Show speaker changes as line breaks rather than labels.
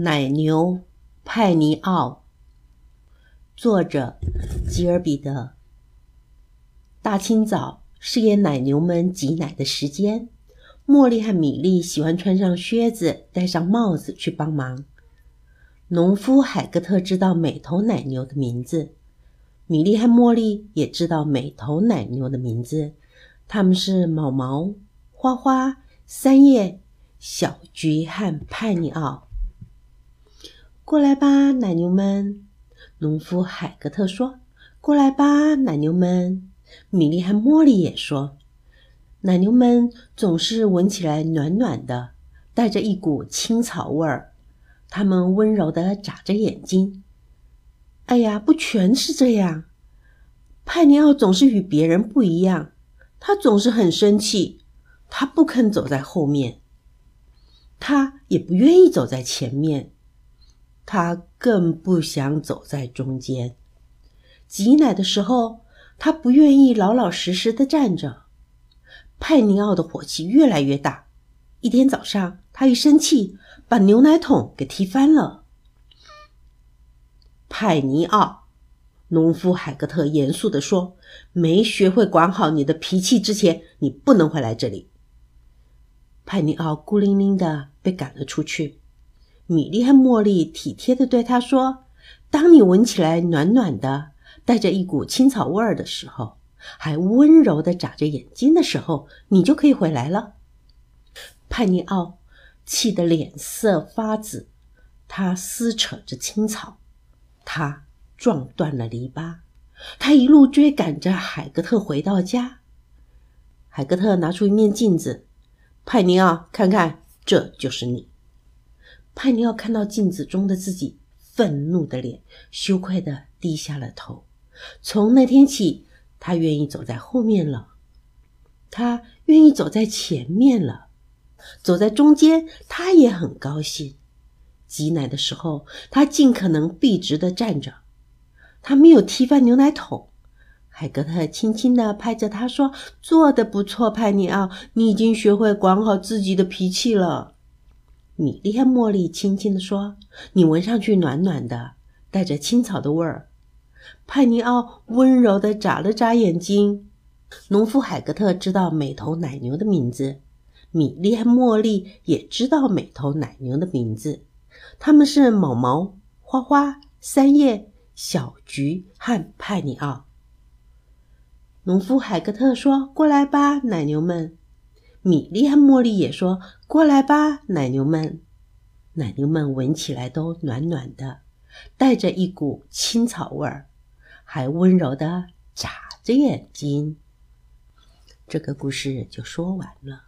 奶牛派尼奥，作者吉尔彼得。大清早是给奶牛们挤奶的时间，茉莉和米莉喜欢穿上靴子、戴上帽子去帮忙。农夫海格特知道每头奶牛的名字，米莉和茉莉也知道每头奶牛的名字，他们是毛毛、花花、三叶、小菊和派尼奥。过来吧，奶牛们！农夫海格特说：“过来吧，奶牛们！”米莉和茉莉也说：“奶牛们总是闻起来暖暖的，带着一股青草味儿。它们温柔的眨着眼睛。哎呀，不全是这样。派尼奥总是与别人不一样，他总是很生气，他不肯走在后面，他也不愿意走在前面。”他更不想走在中间。挤奶的时候，他不愿意老老实实的站着。派尼奥的火气越来越大。一天早上，他一生气，把牛奶桶给踢翻了。派尼奥，农夫海格特严肃地说：“没学会管好你的脾气之前，你不能回来这里。”派尼奥孤零零的被赶了出去。米莉和茉莉体贴地对他说：“当你闻起来暖暖的，带着一股青草味儿的时候，还温柔地眨着眼睛的时候，你就可以回来了。”派尼奥气得脸色发紫，他撕扯着青草，他撞断了篱笆，他一路追赶着海格特回到家。海格特拿出一面镜子：“派尼奥，看看，这就是你。”派尼奥看到镜子中的自己，愤怒的脸，羞愧的低下了头。从那天起，他愿意走在后面了，他愿意走在前面了，走在中间，他也很高兴。挤奶的时候，他尽可能笔直的站着，他没有踢翻牛奶桶。海格特轻轻的拍着他说：“做的不错，派尼奥，你已经学会管好自己的脾气了。”米莉和茉莉轻轻地说：“你闻上去暖暖的，带着青草的味儿。”派尼奥温柔地眨了眨眼睛。农夫海格特知道每头奶牛的名字，米莉和茉莉也知道每头奶牛的名字。他们是毛毛、花花、三叶、小菊和派尼奥。农夫海格特说：“过来吧，奶牛们。”米莉和茉莉也说：“过来吧，奶牛们。”奶牛们闻起来都暖暖的，带着一股青草味儿，还温柔的眨着眼睛。这个故事就说完了。